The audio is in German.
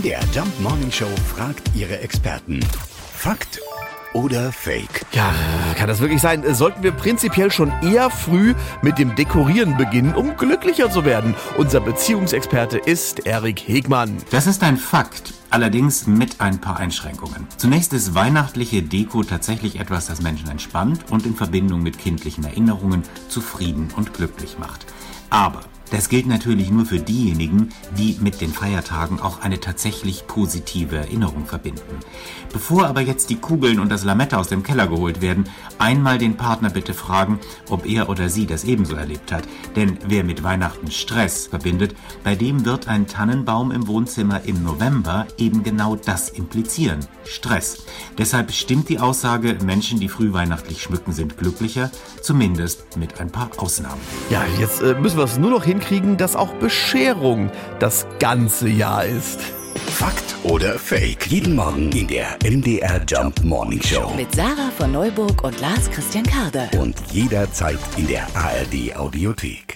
MDR Jump Morning Show fragt ihre Experten. Fakt oder Fake? Ja, kann das wirklich sein? Sollten wir prinzipiell schon eher früh mit dem Dekorieren beginnen, um glücklicher zu werden? Unser Beziehungsexperte ist Erik Hegmann. Das ist ein Fakt, allerdings mit ein paar Einschränkungen. Zunächst ist weihnachtliche Deko tatsächlich etwas, das Menschen entspannt und in Verbindung mit kindlichen Erinnerungen zufrieden und glücklich macht. Aber das gilt natürlich nur für diejenigen, die mit den Feiertagen auch eine tatsächlich positive Erinnerung verbinden. Bevor aber jetzt die Kugeln und das Lametta aus dem Keller geholt werden, einmal den Partner bitte fragen, ob er oder sie das ebenso erlebt hat. Denn wer mit Weihnachten Stress verbindet, bei dem wird ein Tannenbaum im Wohnzimmer im November eben genau das implizieren. Stress. Deshalb stimmt die Aussage, Menschen, die frühweihnachtlich schmücken, sind glücklicher, zumindest mit ein paar Ausnahmen. Ja, jetzt äh, müssen wir es nur noch hinkriegen, dass auch Bescherung das ganze Jahr ist. Fakt oder Fake? Jeden Morgen in der MDR Jump Morning Show. Mit Sarah von Neuburg und Lars Christian Karde. Und jederzeit in der ARD Audiothek.